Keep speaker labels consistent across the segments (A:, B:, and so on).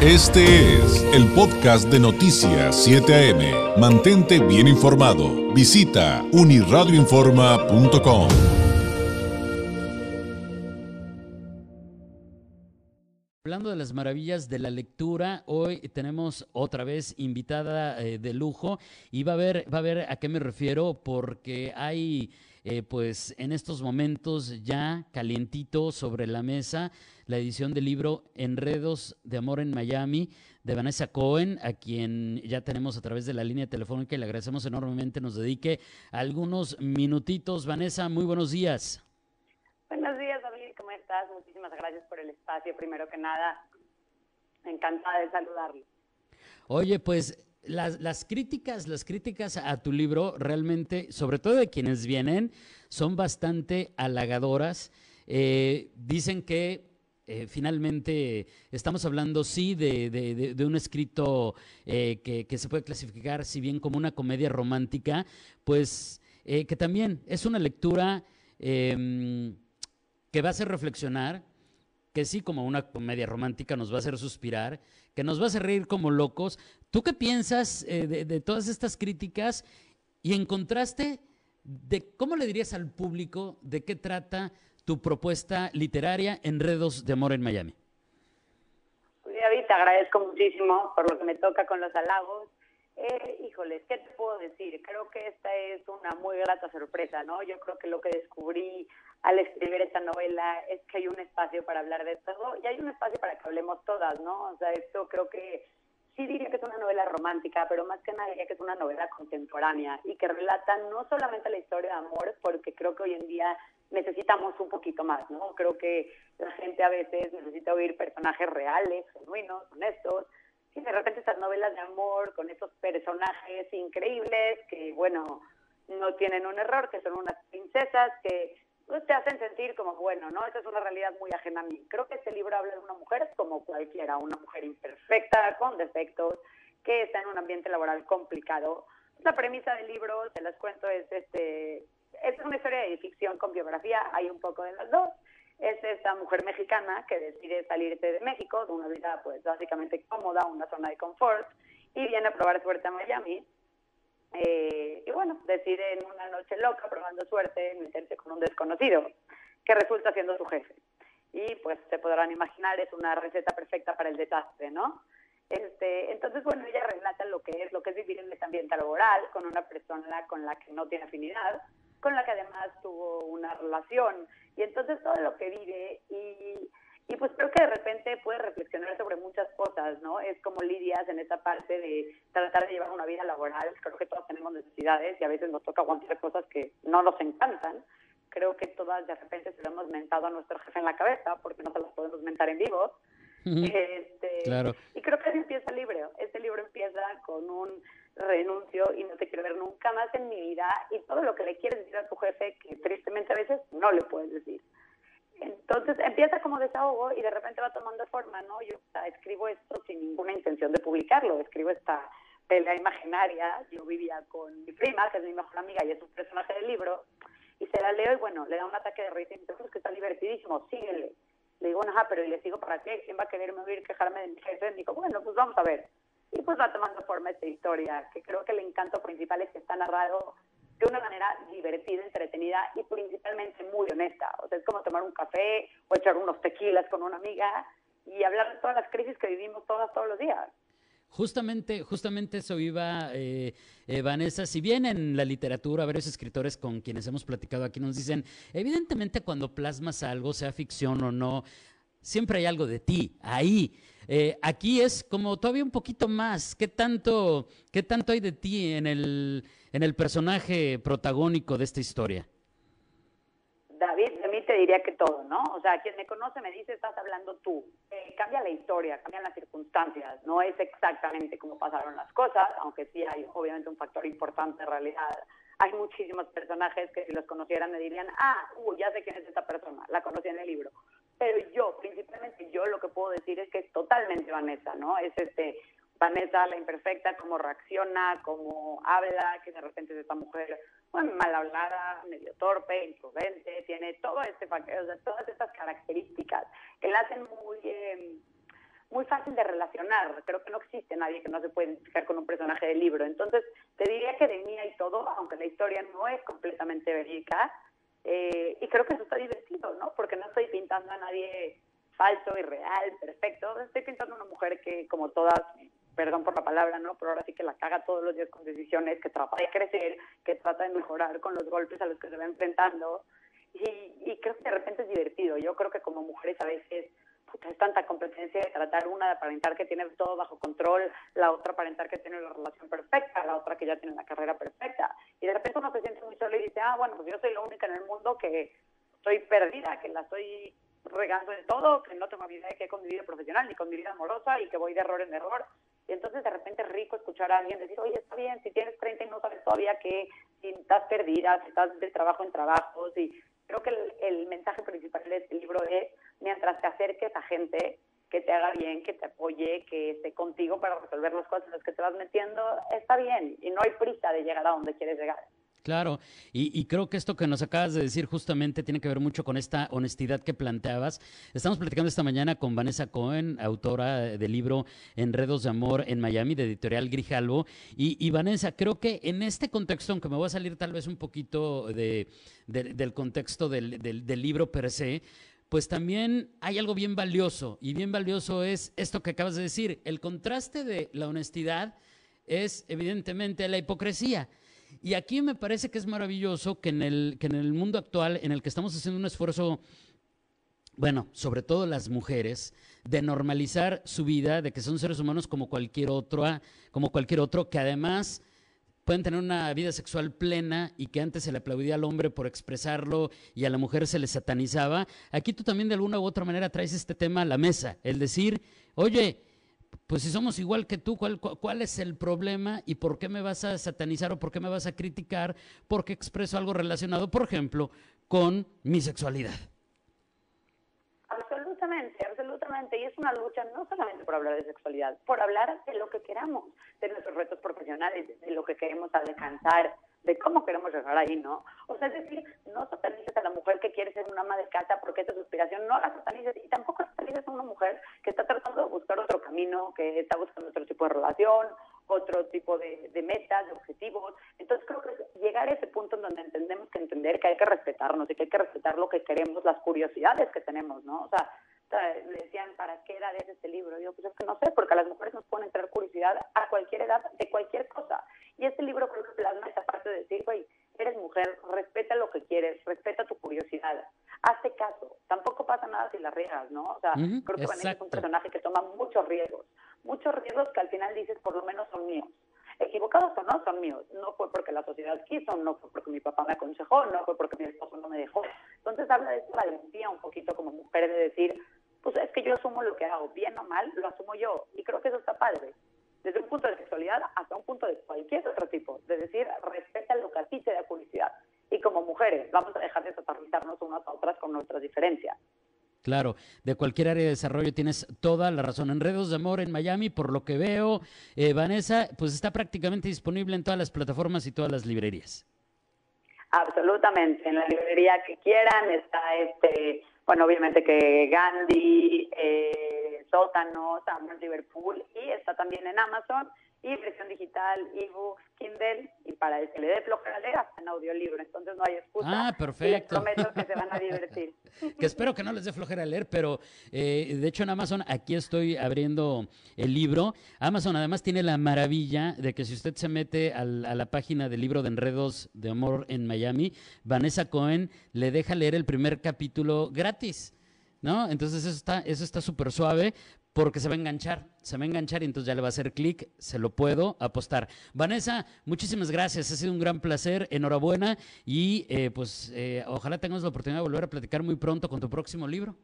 A: Este es el podcast de Noticias 7 AM. Mantente bien informado. Visita uniradioinforma.com.
B: Hablando de las maravillas de la lectura, hoy tenemos otra vez invitada eh, de lujo y va a ver, va a ver a qué me refiero porque hay eh, pues en estos momentos ya calientito sobre la mesa la edición del libro Enredos de Amor en Miami de Vanessa Cohen, a quien ya tenemos a través de la línea telefónica y le agradecemos enormemente nos dedique algunos minutitos. Vanessa, muy buenos días.
C: Buenos días, David, ¿cómo estás? Muchísimas gracias por el espacio, primero que nada. Encantada de saludarlo.
B: Oye, pues las, las, críticas, las críticas a tu libro realmente, sobre todo de quienes vienen, son bastante halagadoras. Eh, dicen que eh, finalmente estamos hablando, sí, de, de, un escrito eh, que, que, se puede clasificar, si bien como una comedia romántica, pues que también es una lectura em, que va a hacer reflexionar, que sí, como una comedia romántica nos va a hacer suspirar, que nos va a hacer reír como locos. ¿Tú qué piensas eh, de, todas estas críticas y en contraste de cómo le dirías al público de qué trata tu propuesta literaria Enredos de Amor en Miami?
C: David, te agradezco muchísimo por lo que me toca con los halagos. Eh, híjoles, ¿qué te puedo decir? Creo que esta es una muy grata sorpresa, ¿no? Yo creo que lo que descubrí al escribir esta novela es que hay un espacio para hablar de todo y hay un espacio para que hablemos todas, ¿no? O sea, esto creo que sí diría que es una novela romántica, pero más que nada diría que es una novela contemporánea y que relata no solamente la historia de amor, porque creo que hoy en día necesitamos un poquito más, ¿no? Creo que la gente a veces necesita oír personajes reales, genuinos, honestos, y de repente estas novelas de amor con estos personajes increíbles que, bueno, no tienen un error, que son unas princesas que pues, te hacen sentir como, bueno, ¿no? Esa es una realidad muy ajena a mí. Creo que este libro habla de una mujer como cualquiera, una mujer imperfecta, con defectos, que está en un ambiente laboral complicado. La premisa del libro, te las cuento, es este es una historia de ficción con biografía, hay un poco de las dos. Es esta mujer mexicana que decide salirse de México, de una vida pues básicamente cómoda, una zona de confort, y viene a probar suerte a Miami. Eh, y bueno, decide en una noche loca, probando suerte, meterse con un desconocido, que resulta siendo su jefe. Y pues se podrán imaginar, es una receta perfecta para el desastre, ¿no? Este, entonces, bueno, ella relata lo que es, lo que es vivir en este ambiente laboral con una persona con la que no tiene afinidad, con la que además tuvo una relación. Y entonces todo lo que vive y, y pues creo que de repente puede reflexionar sobre muchas cosas, ¿no? Es como lidias en esa parte de tratar de llevar una vida laboral. Creo que todos tenemos necesidades y a veces nos toca aguantar cosas que no nos encantan. Creo que todas de repente se lo hemos mentado a nuestro jefe en la cabeza porque no se las podemos mentar en vivo. Este,
B: claro.
C: Y creo que así empieza el libro. Este libro empieza con un renuncio y no te quiero ver nunca más en mi vida y todo lo que le quieres decir a tu jefe que tristemente a veces no le puedes decir. Entonces empieza como desahogo y de repente va tomando forma, ¿no? Yo o sea, escribo esto sin ninguna intención de publicarlo, escribo esta pelea imaginaria, yo vivía con mi prima, que es mi mejor amiga y es un personaje del libro, y se la leo y bueno, le da un ataque de risa y me dice, que está divertidísimo, síguele. Le digo, ajá, pero ¿y le sigo para qué? ¿Quién va a quererme oír quejarme de mi jefe? Me dijo, bueno, pues vamos a ver. Y pues va tomando forma esta historia, que creo que el encanto principal es que está narrado de una manera divertida, entretenida y principalmente muy honesta. O sea, es como tomar un café o echar unos tequilas con una amiga y hablar de todas las crisis que vivimos todas todos los días.
B: Justamente, justamente eso iba, eh, eh, Vanessa. Si bien en la literatura, varios escritores con quienes hemos platicado aquí nos dicen, evidentemente cuando plasmas algo, sea ficción o no, siempre hay algo de ti ahí. Eh, aquí es como todavía un poquito más. ¿Qué tanto, qué tanto hay de ti en el, en el personaje protagónico de esta historia?
C: David, de mí te diría que todo, ¿no? O sea, quien me conoce me dice, estás hablando tú. Eh, cambia la historia, cambian las circunstancias. No es exactamente como pasaron las cosas, aunque sí hay obviamente un factor importante en realidad. Hay muchísimos personajes que si los conocieran me dirían, ah, uh, ya sé quién es esta persona, la conocí en el libro. Pero yo, principalmente yo, lo que puedo decir es que es totalmente Vanessa, ¿no? Es este, Vanessa la imperfecta, cómo reacciona, cómo habla, que de repente es esta mujer bueno, mal hablada, medio torpe, imprudente, tiene todo este, o sea, todas estas características que la hacen muy, eh, muy fácil de relacionar. Creo que no existe nadie que no se pueda identificar con un personaje del libro. Entonces, te diría que de mía y todo, aunque la historia no es completamente verídica, eh, y creo que eso está divertido, ¿no? Porque no estoy pintando a nadie falso, irreal, perfecto. Estoy pintando una mujer que, como todas, perdón por la palabra, ¿no? Pero ahora sí que la caga todos los días con decisiones, que trata de crecer, que trata de mejorar con los golpes a los que se va enfrentando. Y, y creo que de repente es divertido. Yo creo que como mujeres a veces es tanta competencia de tratar una de aparentar que tiene todo bajo control, la otra aparentar que tiene la relación perfecta, la otra que ya tiene la carrera perfecta. Y de repente uno se siente muy solo y dice, ah, bueno, pues yo soy la única en el mundo que estoy perdida, que la estoy regando en todo, que no tengo de qué con mi vida profesional ni con mi vida amorosa y que voy de error en error. Y entonces de repente es rico escuchar a alguien decir, oye, está bien, si tienes 30 y no sabes todavía que si estás perdida, si estás de trabajo en trabajo, y creo que el, el mensaje principal de este libro es mientras te acerques a gente que te haga bien, que te apoye, que esté contigo para resolver las cosas en las que te vas metiendo, está bien y no hay prisa de llegar a donde quieres llegar.
B: Claro, y, creo que esto que nos acabas de decir justamente tiene que ver mucho con esta honestidad que planteabas. Estamos platicando esta mañana con Vanessa Cohen, autora del libro Enredos de Amor en Miami, de editorial Grijalvo. Y, Vanessa, creo que en este contexto, aunque me voy a salir tal vez un poquito del contexto del, del libro per se, pues también hay algo bien valioso, y bien valioso es esto que acabas de decir. El contraste de la honestidad es evidentemente la hipocresía. Y aquí me parece que es maravilloso que en el, que en el mundo actual, en el que estamos haciendo un esfuerzo, bueno, sobre todo las mujeres, de normalizar su vida, de que son seres humanos como cualquier otro, como cualquier otro, que además pueden tener una vida sexual plena y que antes se le aplaudía al hombre por expresarlo y a la mujer se le satanizaba, aquí tú también de alguna u otra manera traes este tema a la mesa, el decir, oye, pues si somos igual que tú, ¿cuál, ¿cuál, es el problema y por qué me vas a satanizar o por qué me vas a criticar porque expreso algo relacionado, por ejemplo, con mi sexualidad?
C: Absolutamente, absolutamente. Y es una lucha no solamente por hablar de sexualidad, por hablar de lo que queramos, de nuestros retos profesionales, de lo que queremos alcanzar, de cómo queremos llegar ahí, ¿no? O sea, es decir, no satanices a la mujer que quiere ser una ama de casa porque esa es su aspiración, no la satanices y tampoco satanices a una mujer que está tratando de buscar otro camino, que está buscando otro tipo de relación, otro tipo de, de metas, de objetivos. Entonces creo que llegar a ese punto en donde entendemos que entender que hay que respetarnos y que hay que respetar lo que queremos, las curiosidades que tenemos, ¿no? O sea, le decían, ¿para qué edad es este libro? yo, pues es que no sé, porque a las mujeres nos pueden entrar curiosidad a cualquier edad, de cualquier cosa. Y este libro creo que plasma esa parte de decir, güey, eres mujer, respeta lo que quieres, respeta tu curiosidad, hazte caso. Tampoco si la riegas, ¿no? O sea, creo que Vanessa es un personaje que toma muchos riesgos, muchos riesgos que al final dices, por lo menos son míos. Equivocados o no, son míos. No fue porque la sociedad quiso, no fue porque mi papá me aconsejó, no fue porque mi esposo no me dejó. Entonces habla de esa valentía un poquito como mujer de decir, pues es que yo asumo lo que hago, bien o mal, lo asumo yo. Y creo que eso está padre. Desde un punto de sexualidad hasta un punto de cualquier otro tipo. De decir, respeta lo que a ti te da curiosidad. Y como mujeres, vamos a dejar de satanizarnos unas a otras con nuestras diferencias.
B: Claro, de cualquier área de desarrollo tienes toda la razón. Enredos de Amor en Miami, por lo que veo, eh, Vanessa, pues está prácticamente disponible en todas las plataformas y todas las librerías.
C: Absolutamente, en la librería que quieran está este bueno, obviamente que Gandhi, eh, Sótano, Samuel Liverpool y está también en Amazon y versión digital, ebooks, Kindle y para el que le dé flojera leer hasta en no hay excusa.
B: Ah, perfecto.
C: les prometo que se van a divertir.
B: que espero que no les dé flojera leer, pero eh, de hecho en Amazon aquí estoy abriendo el libro. Amazon además tiene la maravilla de que si usted se mete a la página del libro de enredos de amor en Miami, Vanessa Cohen le deja leer el primer capítulo gratis. ¿no? Entonces eso está eso está súper suave porque se va a enganchar, se va a enganchar y entonces ya le va a hacer clic, se lo puedo apostar. Vanessa, muchísimas gracias, ha sido un gran placer, enhorabuena y eh, pues eh, ojalá tengamos la oportunidad de volver a platicar muy pronto con tu próximo libro.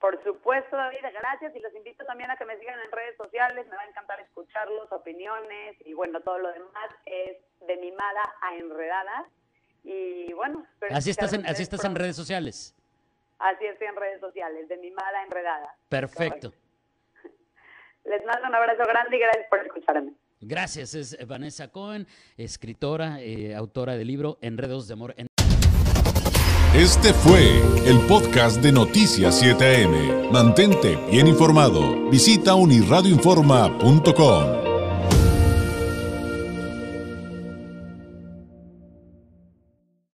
C: Por supuesto, David, gracias y los invito también a que me sigan en redes sociales, me va a encantar escucharlos, opiniones y bueno, todo lo demás es de mimada a enredada y bueno.
B: Así estás, en, así estás en redes sociales.
C: Así estoy en redes sociales, de mimada a enredada.
B: Perfecto.
C: Les mando un abrazo grande y gracias por escucharme.
B: Gracias, es Vanessa Cohen, escritora, eh, autora del libro Enredos de Amor. En
A: Este fue el podcast de Noticias 7am. Mantente bien informado. Visita unirradioinforma.com.